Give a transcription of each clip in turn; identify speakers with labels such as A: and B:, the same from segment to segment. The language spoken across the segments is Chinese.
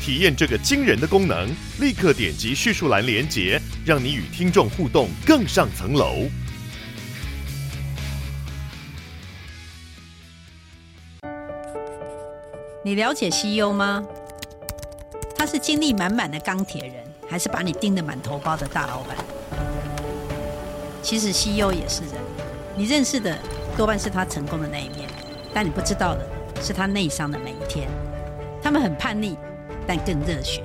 A: 体验这个惊人的功能，立刻点击叙述栏连接，让你与听众互动更上层楼。
B: 你了解 CEO 吗？他是精力满满的钢铁人，还是把你盯得满头包的大老板？其实 CEO 也是人，你认识的多半是他成功的那一面，但你不知道的是他内伤的每一天。他们很叛逆，但更热血。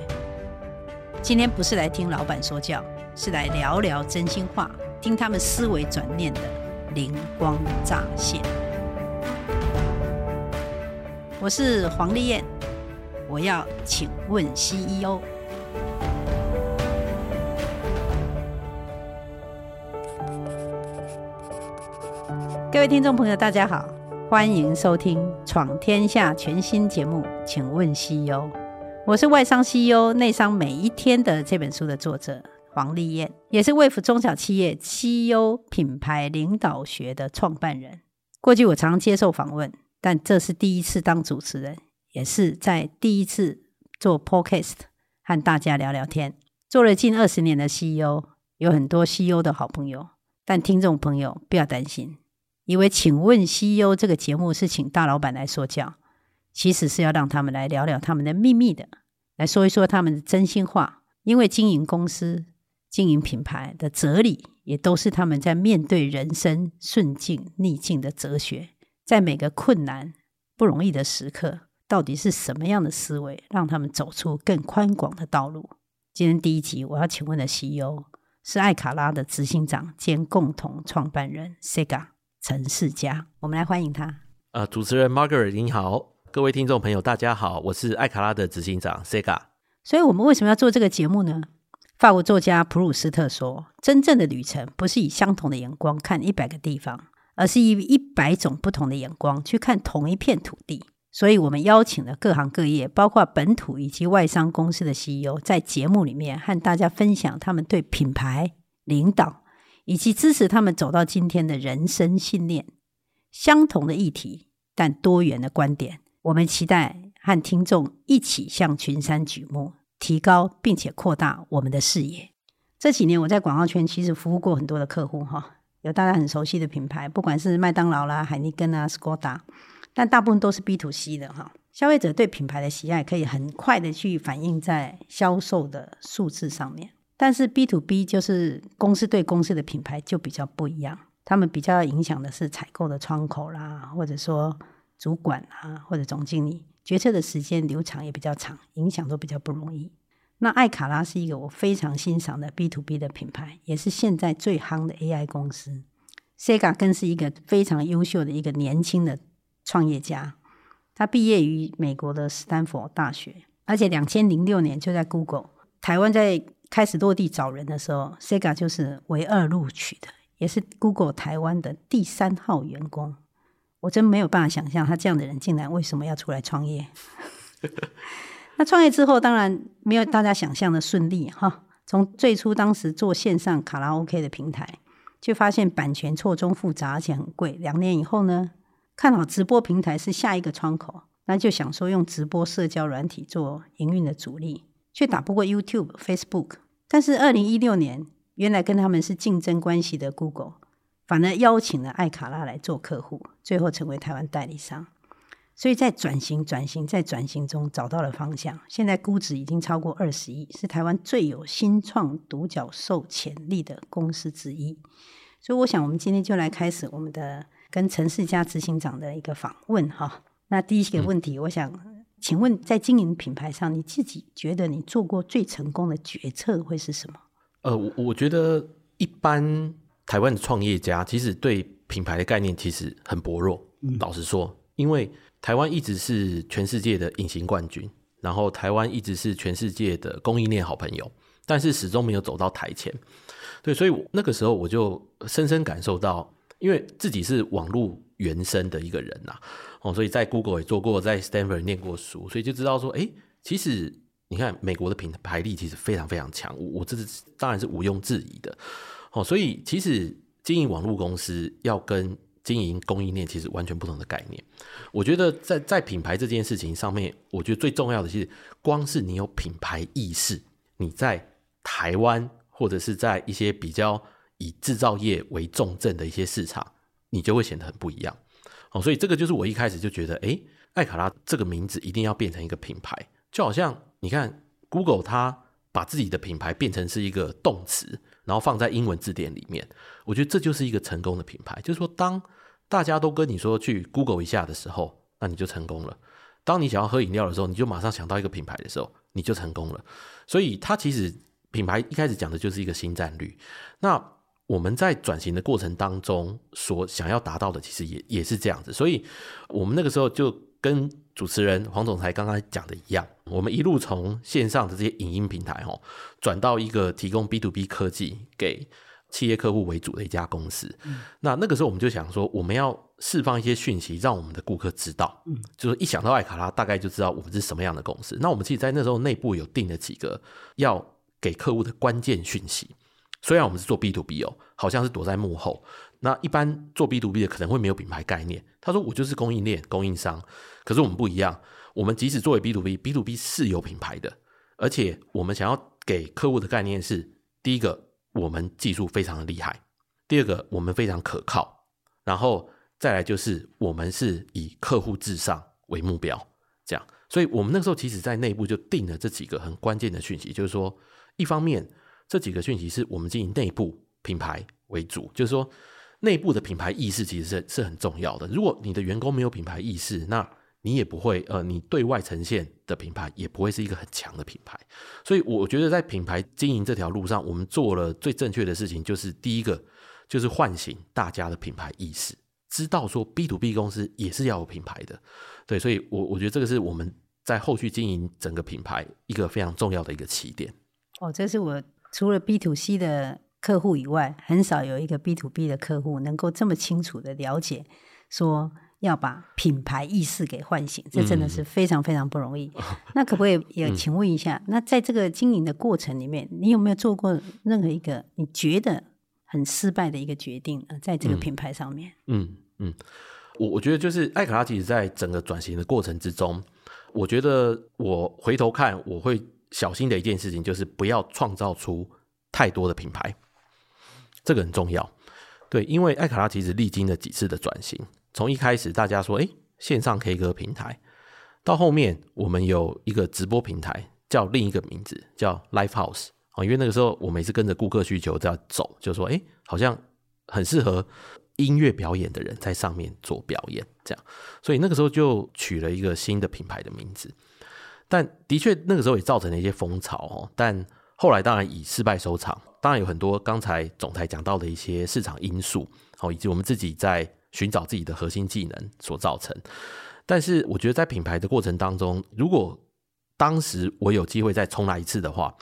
B: 今天不是来听老板说教，是来聊聊真心话，听他们思维转念的灵光乍现。我是黄丽燕，我要请问 CEO。各位听众朋友，大家好，欢迎收听《闯天下》全新节目，请问 CEO。我是外商 CEO 内商每一天的这本书的作者黄丽燕，也是卫福中小企业 CEO 品牌领导学的创办人。过去我常接受访问。但这是第一次当主持人，也是在第一次做 Podcast 和大家聊聊天。做了近二十年的 CEO，有很多 CEO 的好朋友。但听众朋友不要担心，以为请问 CEO 这个节目是请大老板来说教，其实是要让他们来聊聊他们的秘密的，来说一说他们的真心话。因为经营公司、经营品牌的哲理，也都是他们在面对人生顺境逆境的哲学。在每个困难不容易的时刻，到底是什么样的思维让他们走出更宽广的道路？今天第一集我要请问的 CEO 是艾卡拉的执行长兼共同创办人 Sega 陈世佳，我们来欢迎他。
C: 呃，主持人 Margaret 您好，各位听众朋友大家好，我是艾卡拉的执行长 Sega。
B: 所以我们为什么要做这个节目呢？法国作家普鲁斯特说：“真正的旅程不是以相同的眼光看一百个地方。”而是以一百种不同的眼光去看同一片土地，所以我们邀请了各行各业，包括本土以及外商公司的 CEO，在节目里面和大家分享他们对品牌领导以及支持他们走到今天的人生信念。相同的议题，但多元的观点。我们期待和听众一起向群山举目，提高并且扩大我们的视野。这几年我在广告圈其实服务过很多的客户，哈。有大家很熟悉的品牌，不管是麦当劳啦、海尼根啊、斯柯达，但大部分都是 B to C 的哈。消费者对品牌的喜爱可以很快的去反映在销售的数字上面，但是 B to B 就是公司对公司的品牌就比较不一样，他们比较影响的是采购的窗口啦，或者说主管啊，或者总经理决策的时间流长也比较长，影响都比较不容易。那艾卡拉是一个我非常欣赏的 B to B 的品牌，也是现在最夯的 AI 公司。Sega 更是一个非常优秀的一个年轻的创业家，他毕业于美国的斯坦福大学，而且两千零六年就在 Google 台湾在开始落地找人的时候，Sega 就是唯二录取的，也是 Google 台湾的第三号员工。我真没有办法想象他这样的人竟然为什么要出来创业。那创业之后，当然没有大家想象的顺利哈。从最初当时做线上卡拉 OK 的平台，却发现版权错综复杂，而且很贵。两年以后呢，看好直播平台是下一个窗口，那就想说用直播社交软体做营运的主力，却打不过 YouTube、Facebook。但是二零一六年，原来跟他们是竞争关系的 Google，反而邀请了艾卡拉来做客户，最后成为台湾代理商。所以在转型、转型、在转型中找到了方向。现在估值已经超过二十亿，是台湾最有新创独角兽潜力的公司之一。所以，我想我们今天就来开始我们的跟陈世家执行长的一个访问哈。那第一个问题，我想请问，在经营品牌上，你自己觉得你做过最成功的决策会是什么？
C: 呃，我我觉得一般台湾的创业家其实对品牌的概念其实很薄弱。嗯，老实说，因为台湾一直是全世界的隐形冠军，然后台湾一直是全世界的供应链好朋友，但是始终没有走到台前。对，所以那个时候我就深深感受到，因为自己是网络原生的一个人呐，哦，所以在 Google 也做过，在 Stanford 念过书，所以就知道说，哎，其实你看美国的品牌力其实非常非常强，我我这是当然是毋庸置疑的。哦，所以其实经营网络公司要跟经营供应链其实完全不同的概念。我觉得在在品牌这件事情上面，我觉得最重要的是，光是你有品牌意识，你在台湾或者是在一些比较以制造业为重镇的一些市场，你就会显得很不一样。哦，所以这个就是我一开始就觉得，哎，艾卡拉这个名字一定要变成一个品牌，就好像你看 Google 它把自己的品牌变成是一个动词。然后放在英文字典里面，我觉得这就是一个成功的品牌。就是说，当大家都跟你说去 Google 一下的时候，那你就成功了。当你想要喝饮料的时候，你就马上想到一个品牌的时候，你就成功了。所以，它其实品牌一开始讲的就是一个新战略。那我们在转型的过程当中，所想要达到的，其实也也是这样子。所以我们那个时候就跟主持人黄总裁刚刚讲的一样，我们一路从线上的这些影音平台哦，转到一个提供 B to B 科技给企业客户为主的一家公司。嗯、那那个时候我们就想说，我们要释放一些讯息，让我们的顾客知道，嗯，就是一想到艾卡拉，大概就知道我们是什么样的公司。那我们其实，在那时候内部有定了几个要给客户的关键讯息。虽然我们是做 B to B 哦，好像是躲在幕后。那一般做 B to B 的可能会没有品牌概念。他说：“我就是供应链供应商。”可是我们不一样，我们即使作为 B to B，B to B 是有品牌的，而且我们想要给客户的概念是：第一个，我们技术非常的厉害；第二个，我们非常可靠；然后再来就是我们是以客户至上为目标。这样，所以我们那时候其实在内部就定了这几个很关键的讯息，就是说，一方面这几个讯息是我们经营内部品牌为主，就是说。内部的品牌意识其实是是很重要的。如果你的员工没有品牌意识，那你也不会呃，你对外呈现的品牌也不会是一个很强的品牌。所以我觉得在品牌经营这条路上，我们做了最正确的事情，就是第一个就是唤醒大家的品牌意识，知道说 B to B 公司也是要有品牌的。对，所以我我觉得这个是我们在后续经营整个品牌一个非常重要的一个起点。
B: 哦，这是我除了 B to C 的。客户以外，很少有一个 B to B 的客户能够这么清楚的了解，说要把品牌意识给唤醒，这真的是非常非常不容易。嗯、那可不可以也请问一下，嗯、那在这个经营的过程里面，你有没有做过任何一个你觉得很失败的一个决定呢？在这个品牌上面？
C: 嗯嗯，我、嗯、我觉得就是艾卡拉，其实在整个转型的过程之中，我觉得我回头看，我会小心的一件事情就是不要创造出太多的品牌。这个很重要，对，因为艾卡拉其实历经了几次的转型，从一开始大家说，哎，线上 K 歌平台，到后面我们有一个直播平台，叫另一个名字叫 Live House 啊，因为那个时候我每次跟着顾客需求在走，就说，哎，好像很适合音乐表演的人在上面做表演，这样，所以那个时候就取了一个新的品牌的名字，但的确那个时候也造成了一些风潮哦，但后来当然以失败收场。当然有很多刚才总裁讲到的一些市场因素，好，以及我们自己在寻找自己的核心技能所造成。但是我觉得在品牌的过程当中，如果当时我有机会再重来一次的话，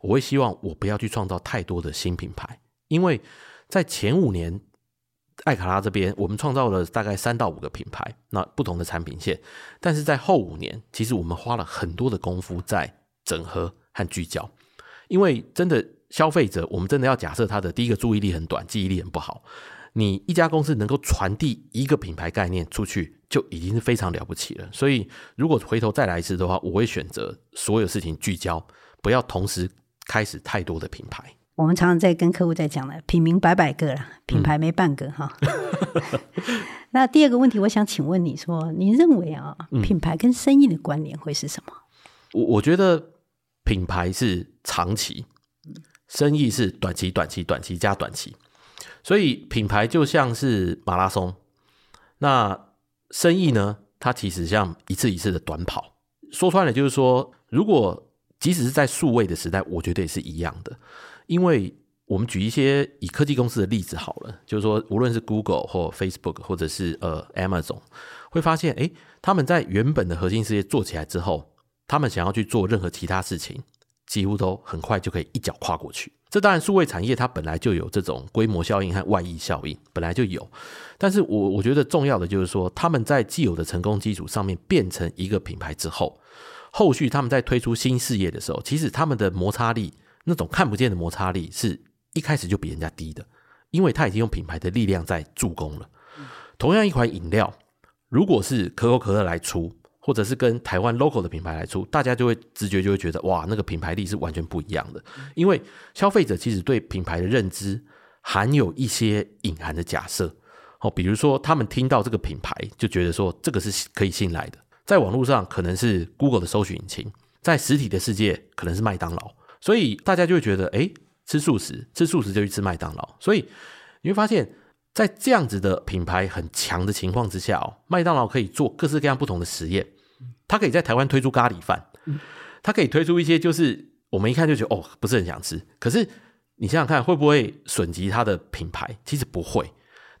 C: 我会希望我不要去创造太多的新品牌，因为在前五年艾卡拉这边，我们创造了大概三到五个品牌，那不同的产品线。但是在后五年，其实我们花了很多的功夫在整合和聚焦，因为真的。消费者，我们真的要假设他的第一个注意力很短，记忆力很不好。你一家公司能够传递一个品牌概念出去，就已经是非常了不起了。所以，如果回头再来一次的话，我会选择所有事情聚焦，不要同时开始太多的品牌。
B: 我们常常在跟客户在讲了，品名百百个啦，品牌没半个哈。嗯、那第二个问题，我想请问你说，你认为啊，品牌跟生意的关联会是什么？
C: 我我觉得品牌是长期。生意是短期、短期、短期加短期，所以品牌就像是马拉松。那生意呢？它其实像一次一次的短跑。说穿了就是说，如果即使是在数位的时代，我觉得也是一样的。因为我们举一些以科技公司的例子好了，就是说，无论是 Google 或 Facebook 或者是呃 Amazon，会发现，诶，他们在原本的核心事业做起来之后，他们想要去做任何其他事情，几乎都很快就可以一脚跨过去。这当然，数位产业它本来就有这种规模效应和外溢效应，本来就有。但是我我觉得重要的就是说，他们在既有的成功基础上面变成一个品牌之后，后续他们在推出新事业的时候，其实他们的摩擦力，那种看不见的摩擦力，是一开始就比人家低的，因为他已经用品牌的力量在助攻了。同样一款饮料，如果是可口可乐来出，或者是跟台湾 local 的品牌来出，大家就会直觉就会觉得哇，那个品牌力是完全不一样的。因为消费者其实对品牌的认知含有一些隐含的假设哦，比如说他们听到这个品牌就觉得说这个是可以信赖的，在网络上可能是 Google 的搜寻引擎，在实体的世界可能是麦当劳，所以大家就会觉得哎，吃素食，吃素食就去吃麦当劳。所以你会发现。在这样子的品牌很强的情况之下哦，麦当劳可以做各式各样不同的实验。它可以在台湾推出咖喱饭，他可以推出一些就是我们一看就觉得哦，不是很想吃。可是你想想看，会不会损及它的品牌？其实不会。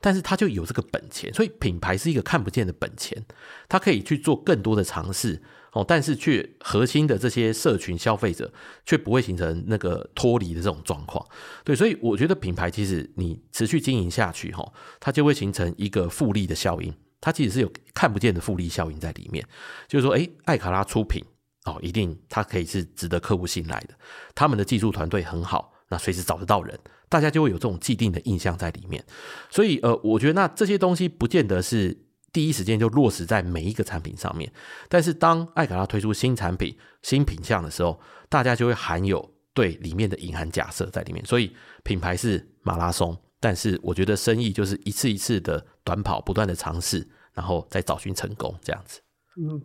C: 但是他就有这个本钱，所以品牌是一个看不见的本钱，它可以去做更多的尝试。哦，但是却核心的这些社群消费者却不会形成那个脱离的这种状况，对，所以我觉得品牌其实你持续经营下去，哈，它就会形成一个复利的效应，它其实是有看不见的复利效应在里面，就是说，诶，艾卡拉出品，哦，一定它可以是值得客户信赖的，他们的技术团队很好，那随时找得到人，大家就会有这种既定的印象在里面，所以，呃，我觉得那这些东西不见得是。第一时间就落实在每一个产品上面，但是当艾卡拉推出新产品、新品项的时候，大家就会含有对里面的隐含假设在里面。所以品牌是马拉松，但是我觉得生意就是一次一次的短跑，不断的尝试，然后再找寻成功这样子。
B: 嗯，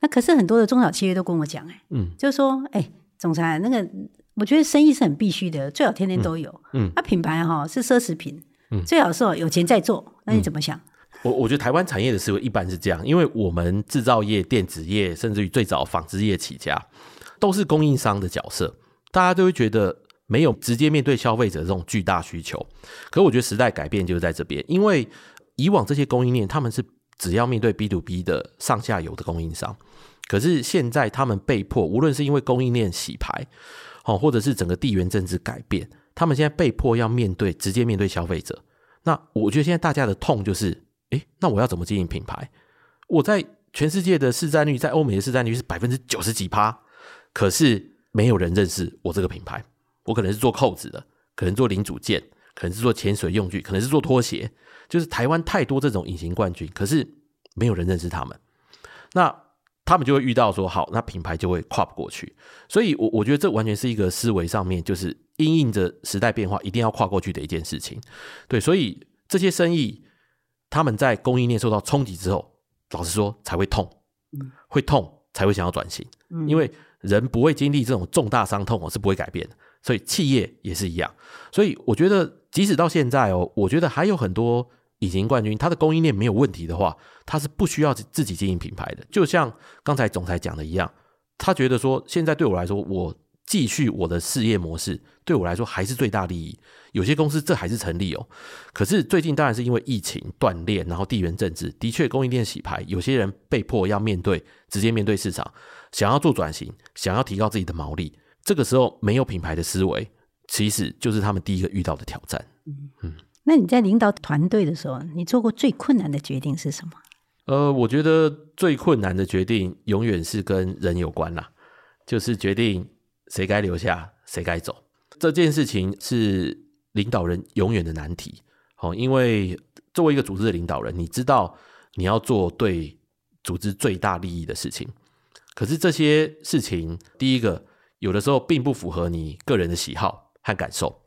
B: 那可是很多的中小企业都跟我讲，哎，嗯，就是说，哎，总裁，那个我觉得生意是很必须的，最好天天都有。嗯，那、嗯啊、品牌哈是奢侈品，嗯，最好是有钱再做。那你怎么想？嗯
C: 我我觉得台湾产业的思维一般是这样，因为我们制造业、电子业，甚至于最早纺织业起家，都是供应商的角色，大家都会觉得没有直接面对消费者这种巨大需求。可我觉得时代改变就是在这边，因为以往这些供应链他们是只要面对 B to B 的上下游的供应商，可是现在他们被迫，无论是因为供应链洗牌，哦，或者是整个地缘政治改变，他们现在被迫要面对直接面对消费者。那我觉得现在大家的痛就是。诶，那我要怎么经营品牌？我在全世界的市占率，在欧美的市占率是百分之九十几趴，可是没有人认识我这个品牌。我可能是做扣子的，可能做零组件，可能是做潜水用具，可能是做拖鞋。就是台湾太多这种隐形冠军，可是没有人认识他们。那他们就会遇到说，好，那品牌就会跨不过去。所以我，我我觉得这完全是一个思维上面，就是因应着时代变化，一定要跨过去的一件事情。对，所以这些生意。他们在供应链受到冲击之后，老实说才会痛，会痛才会想要转型，因为人不会经历这种重大伤痛，我是不会改变的。所以企业也是一样。所以我觉得，即使到现在哦，我觉得还有很多隐形冠军，他的供应链没有问题的话，他是不需要自己经营品牌的。就像刚才总裁讲的一样，他觉得说，现在对我来说，我。继续我的事业模式，对我来说还是最大利益。有些公司这还是成立哦。可是最近当然是因为疫情断裂，然后地缘政治，的确供应链洗牌，有些人被迫要面对，直接面对市场，想要做转型，想要提高自己的毛利。这个时候没有品牌的思维，其实就是他们第一个遇到的挑战。嗯嗯。
B: 那你在领导团队的时候，你做过最困难的决定是什么？
C: 呃，我觉得最困难的决定永远是跟人有关啦，就是决定。谁该留下，谁该走？这件事情是领导人永远的难题。哦，因为作为一个组织的领导人，你知道你要做对组织最大利益的事情，可是这些事情，第一个有的时候并不符合你个人的喜好和感受，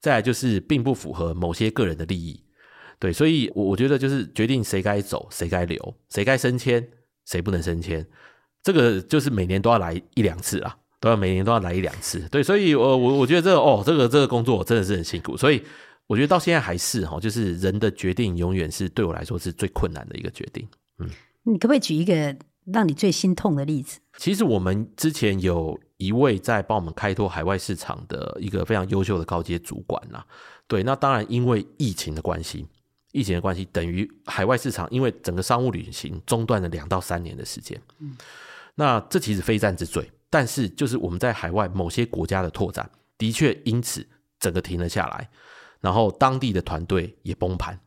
C: 再来就是并不符合某些个人的利益。对，所以，我我觉得就是决定谁该走，谁该留，谁该升迁，谁不能升迁，这个就是每年都要来一两次啊。都要每年都要来一两次，对，所以，我我我觉得这个哦，这个这个工作真的是很辛苦，所以我觉得到现在还是哈，就是人的决定永远是对我来说是最困难的一个决定。嗯，
B: 你可不可以举一个让你最心痛的例子？
C: 其实我们之前有一位在帮我们开拓海外市场的一个非常优秀的高阶主管啦，对，那当然因为疫情的关系，疫情的关系等于海外市场因为整个商务旅行中断了两到三年的时间。嗯。那这其实非战之罪，但是就是我们在海外某些国家的拓展，的确因此整个停了下来，然后当地的团队也崩盘。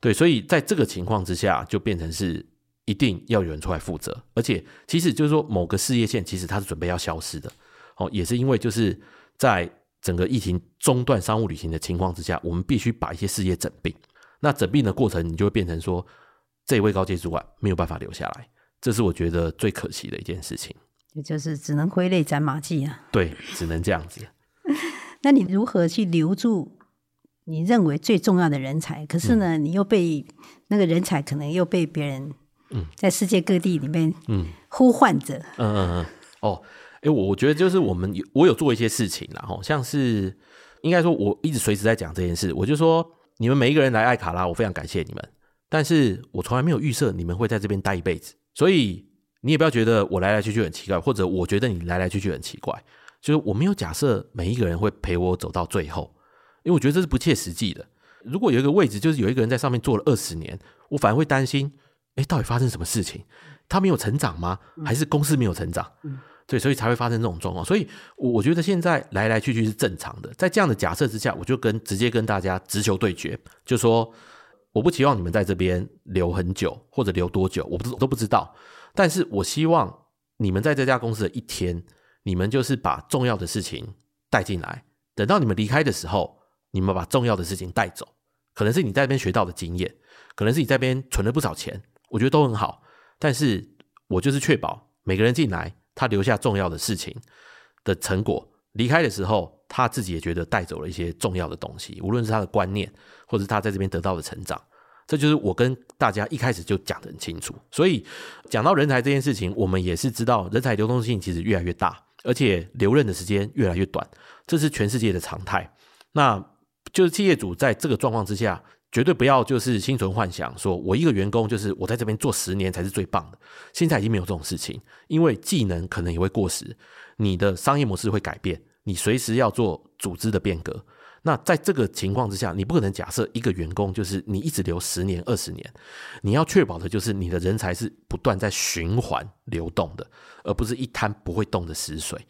C: 对，所以在这个情况之下，就变成是一定要有人出来负责，而且其实就是说某个事业线其实它是准备要消失的，哦，也是因为就是在整个疫情中断商务旅行的情况之下，我们必须把一些事业整并。那整并的过程，你就会变成说，这一位高阶主管没有办法留下来，这是我觉得最可惜的一件事情。
B: 也就是只能挥泪斩马谡啊。
C: 对，只能这样子。
B: 那你如何去留住你认为最重要的人才？可是呢，嗯、你又被那个人才可能又被别人嗯在世界各地里面嗯呼唤着。
C: 嗯嗯嗯。哦，哎，我我觉得就是我们有我有做一些事情，然后像是应该说我一直随时在讲这件事，我就说。你们每一个人来艾卡拉，我非常感谢你们。但是我从来没有预设你们会在这边待一辈子，所以你也不要觉得我来来去去很奇怪，或者我觉得你来来去去很奇怪。就是我没有假设每一个人会陪我走到最后，因为我觉得这是不切实际的。如果有一个位置，就是有一个人在上面坐了二十年，我反而会担心：诶，到底发生什么事情？他没有成长吗？还是公司没有成长？嗯对，所以才会发生这种状况。所以，我我觉得现在来来去去是正常的。在这样的假设之下，我就跟直接跟大家直球对决，就说我不期望你们在这边留很久，或者留多久，我不我都不知道。但是我希望你们在这家公司的一天，你们就是把重要的事情带进来。等到你们离开的时候，你们把重要的事情带走。可能是你在那边学到的经验，可能是你在那边存了不少钱，我觉得都很好。但是我就是确保每个人进来。他留下重要的事情的成果，离开的时候，他自己也觉得带走了一些重要的东西，无论是他的观念，或者是他在这边得到的成长。这就是我跟大家一开始就讲得很清楚。所以讲到人才这件事情，我们也是知道人才流动性其实越来越大，而且留任的时间越来越短，这是全世界的常态。那就是企业主在这个状况之下。绝对不要就是心存幻想，说我一个员工就是我在这边做十年才是最棒的。现在已经没有这种事情，因为技能可能也会过时，你的商业模式会改变，你随时要做组织的变革。那在这个情况之下，你不可能假设一个员工就是你一直留十年、二十年，你要确保的就是你的人才是不断在循环流动的，而不是一滩不会动的死水。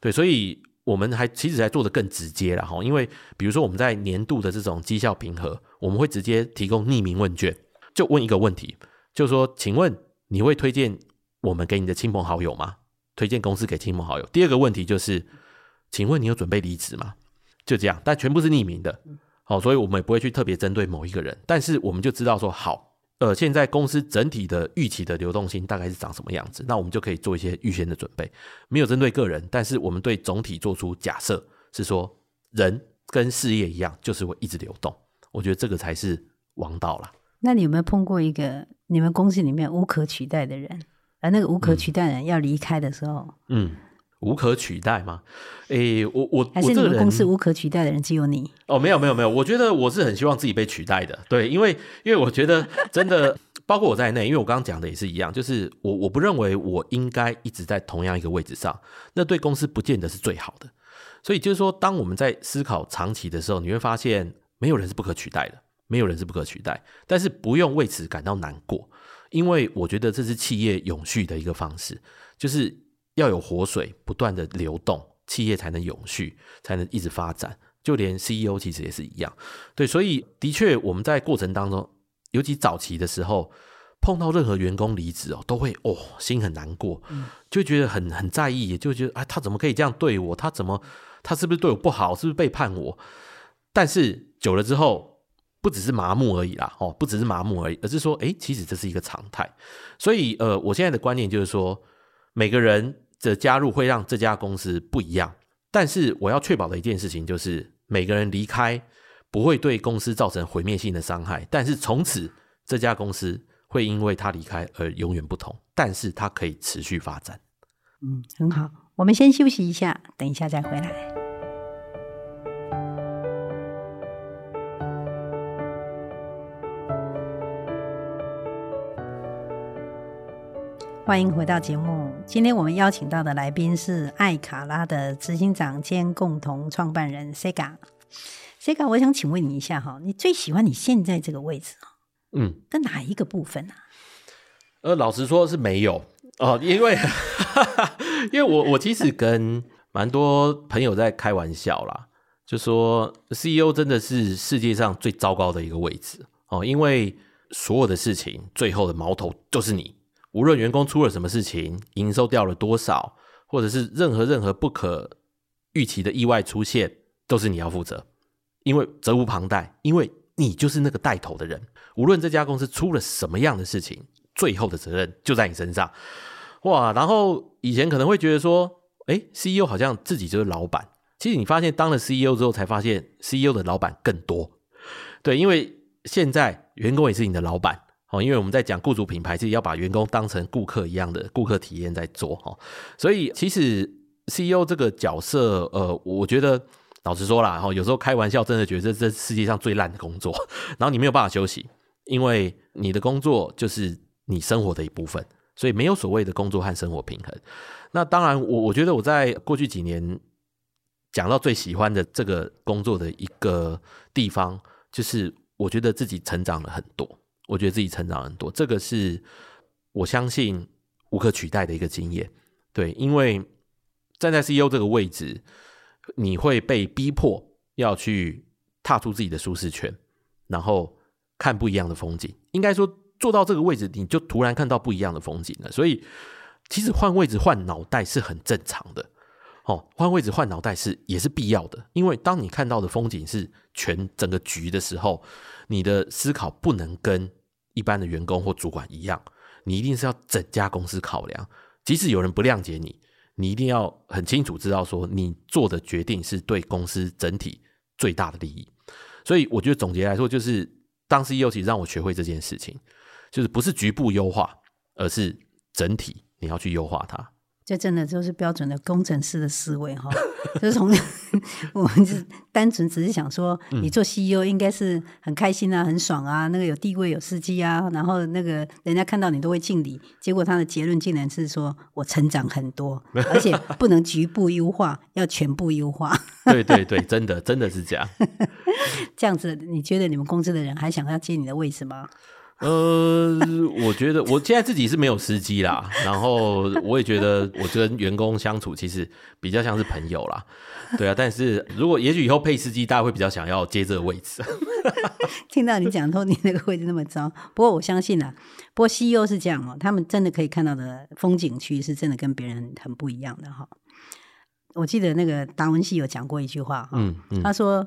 C: 对，所以。我们还其实还做得更直接了哈，因为比如说我们在年度的这种绩效评核，我们会直接提供匿名问卷，就问一个问题，就说，请问你会推荐我们给你的亲朋好友吗？推荐公司给亲朋好友。第二个问题就是，请问你有准备离职吗？就这样，但全部是匿名的，好，所以我们也不会去特别针对某一个人，但是我们就知道说好。呃，现在公司整体的预期的流动性大概是长什么样子？那我们就可以做一些预先的准备，没有针对个人，但是我们对总体做出假设，是说人跟事业一样，就是会一直流动。我觉得这个才是王道啦。
B: 那你有没有碰过一个你们公司里面无可取代的人？而那个无可取代的人要离开的时候，
C: 嗯。嗯无可取代吗？诶、欸，我我
B: 还是你们公司无可取代的人只有你？
C: 哦，没有没有没有，我觉得我是很希望自己被取代的。对，因为因为我觉得真的，包括我在内，因为我刚刚讲的也是一样，就是我我不认为我应该一直在同样一个位置上，那对公司不见得是最好的。所以就是说，当我们在思考长期的时候，你会发现没有人是不可取代的，没有人是不可取代。但是不用为此感到难过，因为我觉得这是企业永续的一个方式，就是。要有活水不断的流动，企业才能永续，才能一直发展。就连 CEO 其实也是一样。对，所以的确我们在过程当中，尤其早期的时候，碰到任何员工离职哦，都会哦心很难过，就觉得很很在意，也就觉得啊，他怎么可以这样对我？他怎么他是不是对我不好？是不是背叛我？但是久了之后，不只是麻木而已啦，哦，不只是麻木而已，而是说，哎，其实这是一个常态。所以呃，我现在的观念就是说，每个人。的加入会让这家公司不一样，但是我要确保的一件事情就是每个人离开不会对公司造成毁灭性的伤害，但是从此这家公司会因为他离开而永远不同，但是它可以持续发展。
B: 嗯，很好，我们先休息一下，等一下再回来。欢迎回到节目。今天我们邀请到的来宾是艾卡拉的执行长兼共同创办人 Sega。Sega，我想请问你一下哈，你最喜欢你现在这个位置？嗯，跟哪一个部分呢？啊？
C: 呃，老实说是没有，哦，因为 因为我我其实跟蛮多朋友在开玩笑啦，就说 CEO 真的是世界上最糟糕的一个位置哦，因为所有的事情最后的矛头就是你，无论员工出了什么事情，营收掉了多少，或者是任何任何不可预期的意外出现，都是你要负责，因为责无旁贷，因为你就是那个带头的人，无论这家公司出了什么样的事情。最后的责任就在你身上，哇！然后以前可能会觉得说，哎，CEO 好像自己就是老板。其实你发现当了 CEO 之后，才发现 CEO 的老板更多。对，因为现在员工也是你的老板哦。因为我们在讲雇主品牌，是要把员工当成顾客一样的顾客体验在做哈。所以其实 CEO 这个角色，呃，我觉得老实说啦，哈，有时候开玩笑，真的觉得这世界上最烂的工作。然后你没有办法休息，因为你的工作就是。你生活的一部分，所以没有所谓的工作和生活平衡。那当然，我我觉得我在过去几年讲到最喜欢的这个工作的一个地方，就是我觉得自己成长了很多。我觉得自己成长很多，这个是我相信无可取代的一个经验。对，因为站在 CEO 这个位置，你会被逼迫要去踏出自己的舒适圈，然后看不一样的风景。应该说。做到这个位置，你就突然看到不一样的风景了。所以，其实换位置、换脑袋是很正常的。哦，换位置、换脑袋是也是必要的。因为当你看到的风景是全整个局的时候，你的思考不能跟一般的员工或主管一样，你一定是要整家公司考量。即使有人不谅解你，你一定要很清楚知道说，你做的决定是对公司整体最大的利益。所以，我觉得总结来说，就是当 CEO 其实让我学会这件事情。就是不是局部优化，而是整体你要去优化它。
B: 这真的就是标准的工程师的思维哈，就是从我们是单纯只是想说，你做 CEO 应该是很开心啊，很爽啊，那个有地位有司机啊，然后那个人家看到你都会敬礼。结果他的结论竟然是说我成长很多，而且不能局部优化，要全部优化。
C: 对对对，真的真的是这样。
B: 这样子，你觉得你们公司的人还想要接你的位置吗？
C: 呃，我觉得我现在自己是没有司机啦，然后我也觉得我跟员工相处其实比较像是朋友啦，对啊。但是如果也许以后配司机，大家会比较想要接这个位置。
B: 听到你讲说你那个位置那么糟，不过我相信啊，不过 CEO 是这样哦，他们真的可以看到的风景区是真的跟别人很不一样的哈。我记得那个达文西有讲过一句话哈，嗯嗯，他说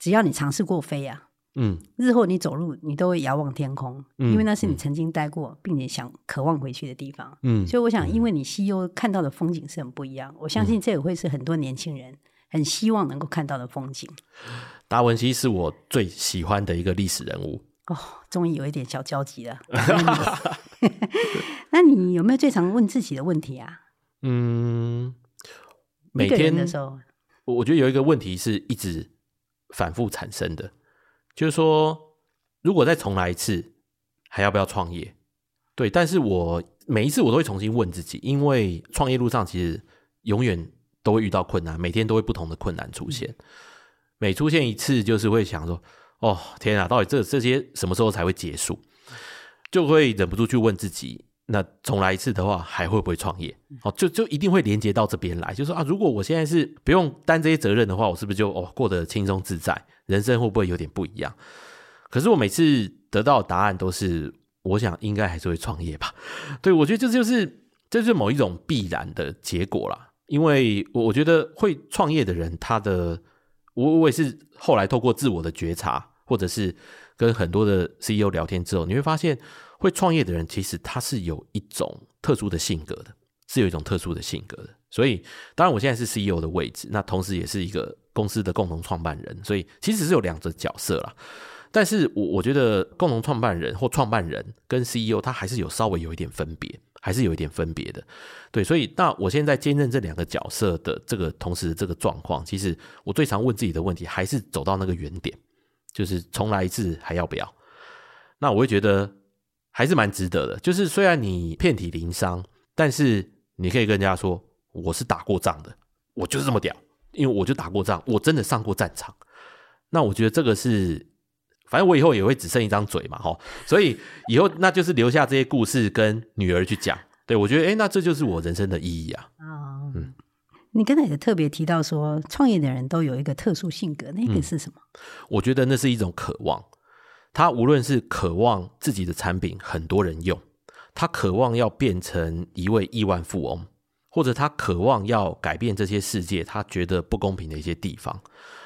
B: 只要你尝试过飞呀。嗯，日后你走路，你都会遥望天空，嗯，因为那是你曾经待过，嗯，并且想渴望回去的地方。嗯，所以我想，因为你 CEO 看到的风景是很不一样，我相信这也会是很多年轻人很希望能够看到的风景。
C: 达文西是我最喜欢的一个历史人物。
B: 哦，终于有一点小交集了。那你有没有最常问自己的问题啊？嗯，
C: 每天的时候，我觉得有一个问题是一直反复产生的。就是说，如果再重来一次，还要不要创业？对，但是我每一次我都会重新问自己，因为创业路上其实永远都会遇到困难，每天都会不同的困难出现。每出现一次，就是会想说：“哦，天啊，到底这这些什么时候才会结束？”就会忍不住去问自己：那重来一次的话，还会不会创业？哦，就就一定会连接到这边来，就说啊，如果我现在是不用担这些责任的话，我是不是就哦过得轻松自在？人生会不会有点不一样？可是我每次得到的答案都是，我想应该还是会创业吧。对，我觉得这就是这就是某一种必然的结果啦。因为我我觉得会创业的人，他的我我也是后来透过自我的觉察，或者是跟很多的 CEO 聊天之后，你会发现会创业的人其实他是有一种特殊的性格的，是有一种特殊的性格的。所以，当然我现在是 CEO 的位置，那同时也是一个。公司的共同创办人，所以其实是有两个角色啦。但是我我觉得共同创办人或创办人跟 CEO 他还是有稍微有一点分别，还是有一点分别的。对，所以那我现在兼任这两个角色的这个同时这个状况，其实我最常问自己的问题还是走到那个原点，就是重来一次还要不要？那我会觉得还是蛮值得的。就是虽然你遍体鳞伤，但是你可以跟人家说我是打过仗的，我就是这么屌。因为我就打过仗，我真的上过战场。那我觉得这个是，反正我以后也会只剩一张嘴嘛，哈。所以以后那就是留下这些故事跟女儿去讲。对，我觉得，哎，那这就是我人生的意义啊。
B: 哦、嗯，你刚才也特别提到说，创业的人都有一个特殊性格，那个是什么？
C: 嗯、我觉得那是一种渴望。他无论是渴望自己的产品很多人用，他渴望要变成一位亿万富翁，或者他渴望要改变这些世界，他觉得不公平的一些地方。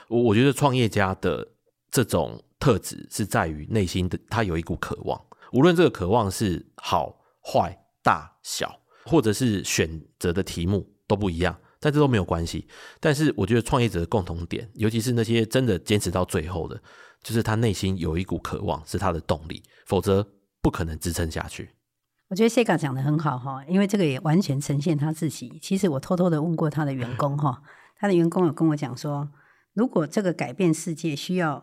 C: 我我觉得创业家的这种特质是在于内心的，他有一股渴望，无论这个渴望是好坏大小，或者是选择的题目都不一样，但这都没有关系。但是我觉得创业者的共同点，尤其是那些真的坚持到最后的。就是他内心有一股渴望，是他的动力，否则不可能支撑下去。
B: 我觉得 Sega 讲的很好哈，因为这个也完全呈现他自己。其实我偷偷的问过他的员工哈，他的员工有跟我讲说，如果这个改变世界需要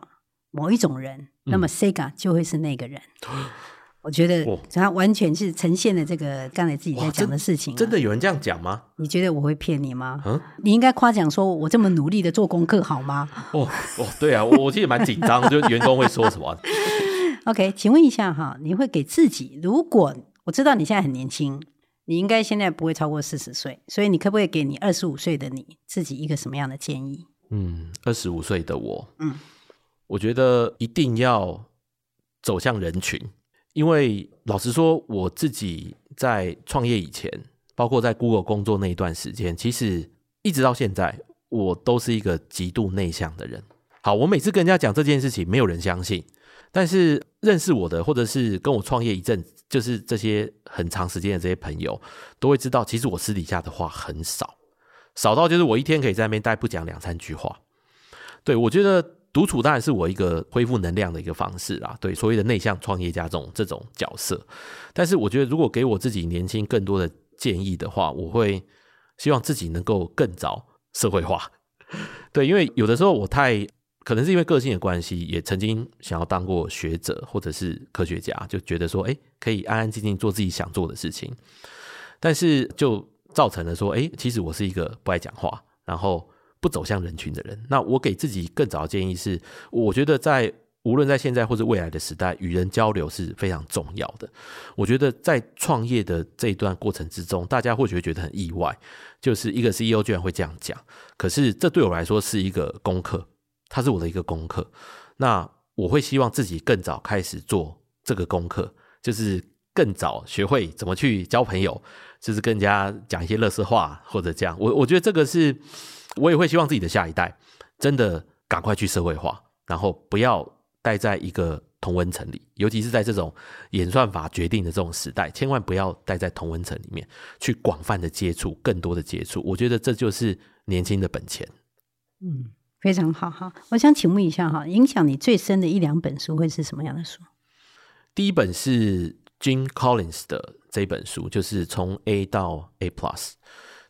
B: 某一种人，那么 Sega 就会是那个人。嗯 我觉得他完全是呈现了这个刚才自己在讲的事情、啊。
C: 真的有人这样讲吗？
B: 你觉得我会骗你吗？嗯，你应该夸奖说我这么努力的做功课，好吗？
C: 哦哦，对啊，我其实蛮紧张，就员工会说什么？
B: OK，请问一下哈，你会给自己？如果我知道你现在很年轻，你应该现在不会超过四十岁，所以你可不可以给你二十五岁的你自己一个什么样的建议？
C: 嗯，二十五岁的我，嗯，我觉得一定要走向人群。因为老实说，我自己在创业以前，包括在 Google 工作那一段时间，其实一直到现在，我都是一个极度内向的人。好，我每次跟人家讲这件事情，没有人相信。但是认识我的，或者是跟我创业一阵，就是这些很长时间的这些朋友，都会知道，其实我私底下的话很少，少到就是我一天可以在那边待不讲两三句话。对，我觉得。独处当然是我一个恢复能量的一个方式啦，对，所谓的内向创业家这种这种角色。但是我觉得，如果给我自己年轻更多的建议的话，我会希望自己能够更早社会化。对，因为有的时候我太可能是因为个性的关系，也曾经想要当过学者或者是科学家，就觉得说，哎，可以安安静静做自己想做的事情。但是就造成了说，哎，其实我是一个不爱讲话，然后。不走向人群的人，那我给自己更早的建议是，我觉得在无论在现在或者未来的时代，与人交流是非常重要的。我觉得在创业的这一段过程之中，大家或许会觉得很意外，就是一个 CEO 居然会这样讲。可是这对我来说是一个功课，它是我的一个功课。那我会希望自己更早开始做这个功课，就是更早学会怎么去交朋友，就是跟人家讲一些乐色话或者这样。我我觉得这个是。我也会希望自己的下一代真的赶快去社会化，然后不要待在一个同温层里，尤其是在这种演算法决定的这种时代，千万不要待在同温层里面，去广泛的接触，更多的接触。我觉得这就是年轻的本钱。
B: 嗯，非常好哈。我想请问一下哈，影响你最深的一两本书会是什么样的书？
C: 第一本是 Jim Collins 的这本书，就是从 A 到 A Plus。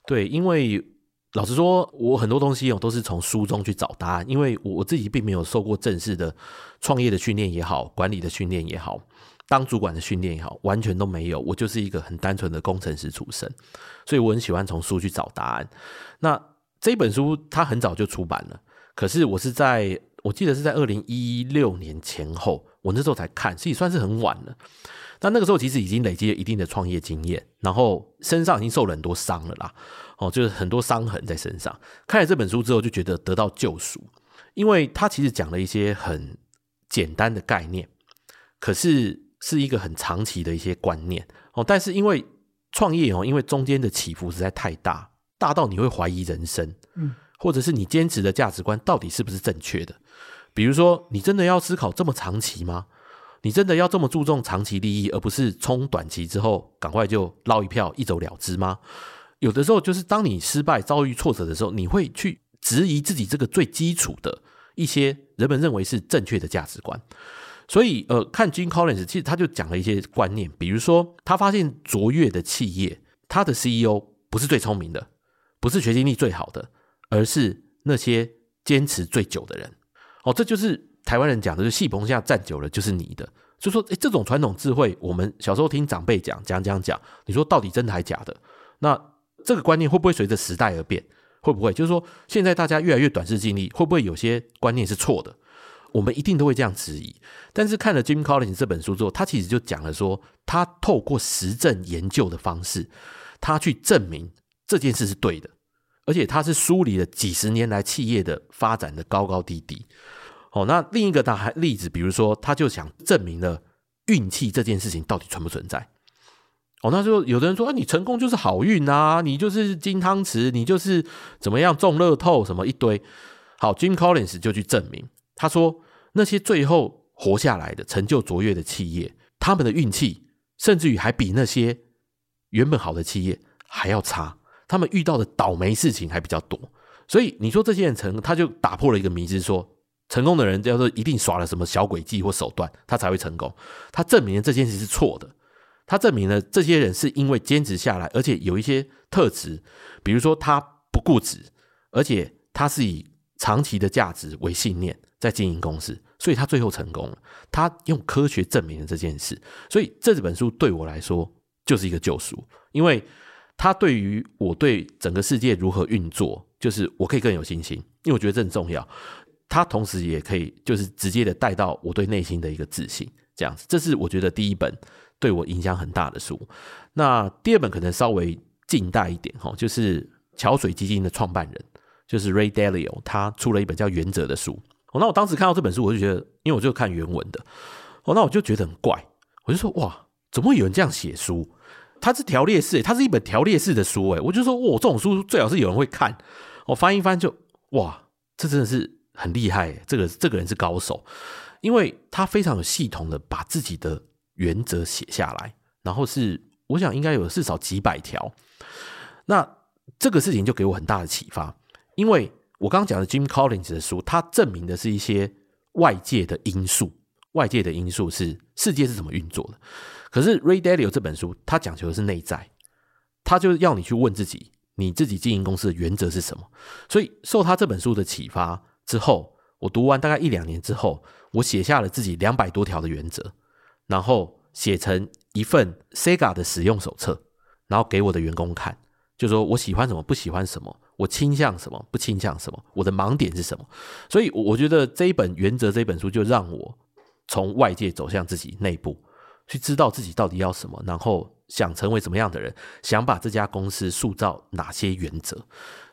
C: 对，因为。老实说，我很多东西哦都是从书中去找答案，因为我自己并没有受过正式的创业的训练也好，管理的训练也好，当主管的训练也好，完全都没有。我就是一个很单纯的工程师出身，所以我很喜欢从书去找答案。那这本书它很早就出版了，可是我是在我记得是在二零一六年前后，我那时候才看，所以算是很晚了。但那个时候其实已经累积了一定的创业经验，然后身上已经受了很多伤了啦。哦，就是很多伤痕在身上。看了这本书之后，就觉得得到救赎，因为他其实讲了一些很简单的概念，可是是一个很长期的一些观念哦。但是因为创业哦，因为中间的起伏实在太大，大到你会怀疑人生，嗯，或者是你坚持的价值观到底是不是正确的？比如说，你真的要思考这么长期吗？你真的要这么注重长期利益，而不是冲短期之后赶快就捞一票一走了之吗？有的时候，就是当你失败、遭遇挫折的时候，你会去质疑自己这个最基础的一些人们认为是正确的价值观。所以，呃，看 Jim Collins，其实他就讲了一些观念，比如说，他发现卓越的企业，他的 CEO 不是最聪明的，不是学习力最好的，而是那些坚持最久的人。哦，这就是台湾人讲的，就戏棚下站久了就是你的。就说，诶，这种传统智慧，我们小时候听长辈讲讲讲讲，你说到底真的还假的？那这个观念会不会随着时代而变？会不会就是说，现在大家越来越短视近利，会不会有些观念是错的？我们一定都会这样质疑。但是看了 Jim Collins 这本书之后，他其实就讲了说，他透过实证研究的方式，他去证明这件事是对的，而且他是梳理了几十年来企业的发展的高高低低。哦，那另一个大还例子，比如说，他就想证明了运气这件事情到底存不存在。哦，那就有的人说，啊，你成功就是好运啊，你就是金汤匙，你就是怎么样中乐透什么一堆。好，Jim Collins 就去证明，他说那些最后活下来的成就卓越的企业，他们的运气甚至于还比那些原本好的企业还要差，他们遇到的倒霉事情还比较多。所以你说这些人成，他就打破了一个迷思，说。成功的人叫做一定耍了什么小诡计或手段，他才会成功。他证明了这件事是错的。他证明了这些人是因为坚持下来，而且有一些特质，比如说他不固执，而且他是以长期的价值为信念在经营公司，所以他最后成功了。他用科学证明了这件事，所以这本书对我来说就是一个救赎，因为他对于我对整个世界如何运作，就是我可以更有信心，因为我觉得这很重要。他同时也可以就是直接的带到我对内心的一个自信，这样子，这是我觉得第一本对我影响很大的书。那第二本可能稍微近代一点哈，就是桥水基金的创办人就是 Ray Dalio，他出了一本叫《原则》的书。哦，那我当时看到这本书，我就觉得，因为我就看原文的，哦，那我就觉得很怪，我就说哇，怎么会有人这样写书？它是条列式，它是一本条列式的书，诶，我就说哇，这种书最好是有人会看。我翻一翻就哇，这真的是。很厉害，这个这个人是高手，因为他非常有系统的把自己的原则写下来，然后是我想应该有至少几百条。那这个事情就给我很大的启发，因为我刚刚讲的 Jim Collins 的书，它证明的是一些外界的因素，外界的因素是世界是怎么运作的。可是 Ray Dalio 这本书，它讲求的是内在，它就是要你去问自己，你自己经营公司的原则是什么。所以受他这本书的启发。之后，我读完大概一两年之后，我写下了自己两百多条的原则，然后写成一份 Sega 的使用手册，然后给我的员工看，就说我喜欢什么，不喜欢什么，我倾向什么，不倾向什么，我的盲点是什么。所以，我觉得这一本原则这本书就让我从外界走向自己内部，去知道自己到底要什么，然后想成为什么样的人，想把这家公司塑造哪些原则。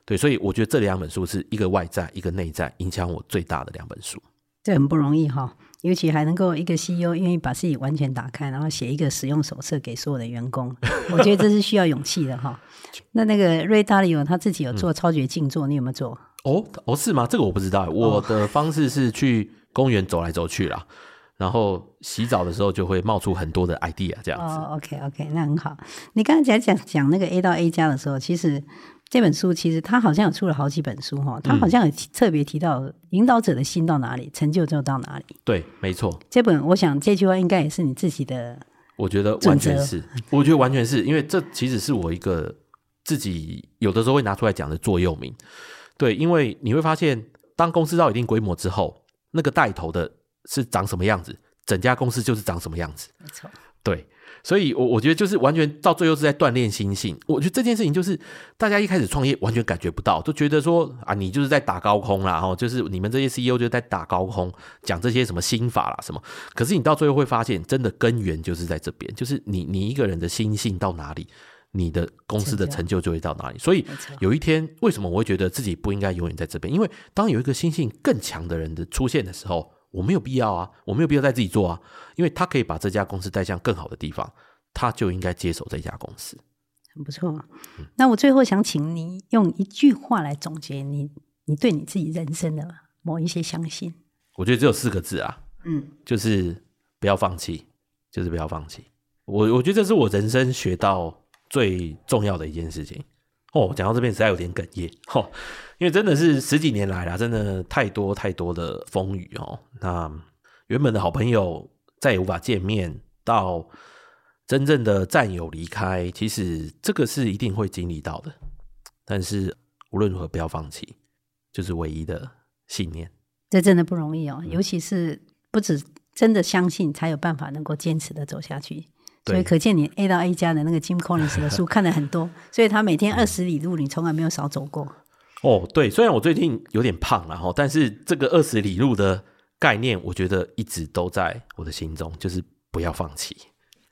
C: 对，所以我觉得这两本书是一个外在，一个内在，影响我最大的两本书。
B: 这很不容易哈，尤其还能够一个 CEO 愿意把自己完全打开，然后写一个使用手册给所有的员工，我觉得这是需要勇气的哈。那那个 Ray Dalio 他自己有做超绝静坐，嗯、你有没有做？
C: 哦哦，是吗？这个我不知道。我的方式是去公园走来走去啦，然后洗澡的时候就会冒出很多的 idea 这样子。
B: 哦，OK OK，那很好。你刚才讲讲讲那个 A 到 A 加的时候，其实。这本书其实他好像有出了好几本书哈，他好像有特别提到引导者的心到哪里，成就就到哪里。
C: 对，没错。
B: 这本我想这句话应该也是你自己的，
C: 我觉得完全是，我觉得完全是因为这其实是我一个自己有的时候会拿出来讲的座右铭。对，因为你会发现，当公司到一定规模之后，那个带头的是长什么样子，整家公司就是长什么样子。没错，对。所以，我我觉得就是完全到最后是在锻炼心性。我觉得这件事情就是大家一开始创业完全感觉不到，都觉得说啊，你就是在打高空啦，哈，就是你们这些 CEO 就在打高空，讲这些什么心法啦什么。可是你到最后会发现，真的根源就是在这边，就是你你一个人的心性到哪里，你的公司的成就就会到哪里。所以有一天，为什么我会觉得自己不应该永远在这边？因为当有一个心性更强的人的出现的时候。我没有必要啊，我没有必要再自己做啊，因为他可以把这家公司带向更好的地方，他就应该接手这家公司。
B: 很不错。那我最后想请你用一句话来总结你，你对你自己人生的某一些相信。
C: 我觉得只有四个字啊，嗯，就是不要放弃，就是不要放弃。我我觉得这是我人生学到最重要的一件事情。哦，讲到这边实在有点哽咽，哦。因为真的是十几年来啦，真的太多太多的风雨哦。那原本的好朋友再也无法见面，到真正的战友离开，其实这个是一定会经历到的。但是无论如何，不要放弃，就是唯一的信念。
B: 这真的不容易哦，尤其是不止真的相信，才有办法能够坚持的走下去。所以可见你 A 到 A 加的那个 Jim Collins 的书 看了很多，所以他每天二十里路，你从来没有少走过。
C: 哦，对，虽然我最近有点胖了哈，但是这个二十里路的概念，我觉得一直都在我的心中，就是不要放弃。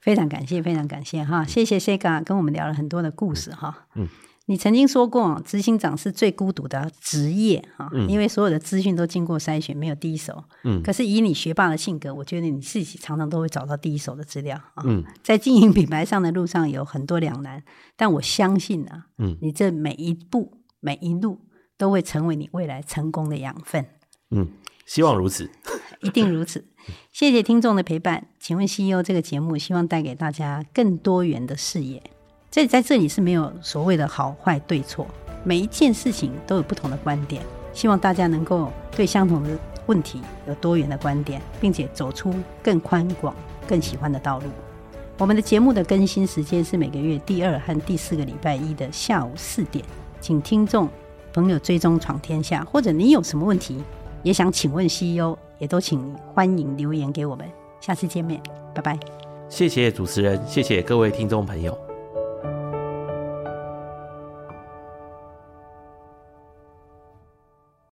B: 非常感谢，非常感谢哈，谢谢 Sega 跟我们聊了很多的故事哈。
C: 嗯，
B: 你曾经说过，执行长是最孤独的职业哈，
C: 嗯，
B: 因为所有的资讯都经过筛选，没有第一手。
C: 嗯，
B: 可是以你学霸的性格，我觉得你自己常常都会找到第一手的资料啊。
C: 嗯，
B: 在经营品牌上的路上有很多两难，但我相信啊，
C: 嗯，
B: 你这每一步每一路都会成为你未来成功的养分。
C: 嗯，希望如此，
B: 一定如此。谢谢听众的陪伴。请问 CEO 这个节目希望带给大家更多元的视野。所以在这里是没有所谓的好坏对错，每一件事情都有不同的观点。希望大家能够对相同的问题有多元的观点，并且走出更宽广、更喜欢的道路。我们的节目的更新时间是每个月第二和第四个礼拜一的下午四点，请听众朋友追踪闯天下，或者你有什么问题也想请问 CEO。也都请欢迎留言给我们，下次见面，拜拜。
C: 谢谢主持人，谢谢各位听众朋友。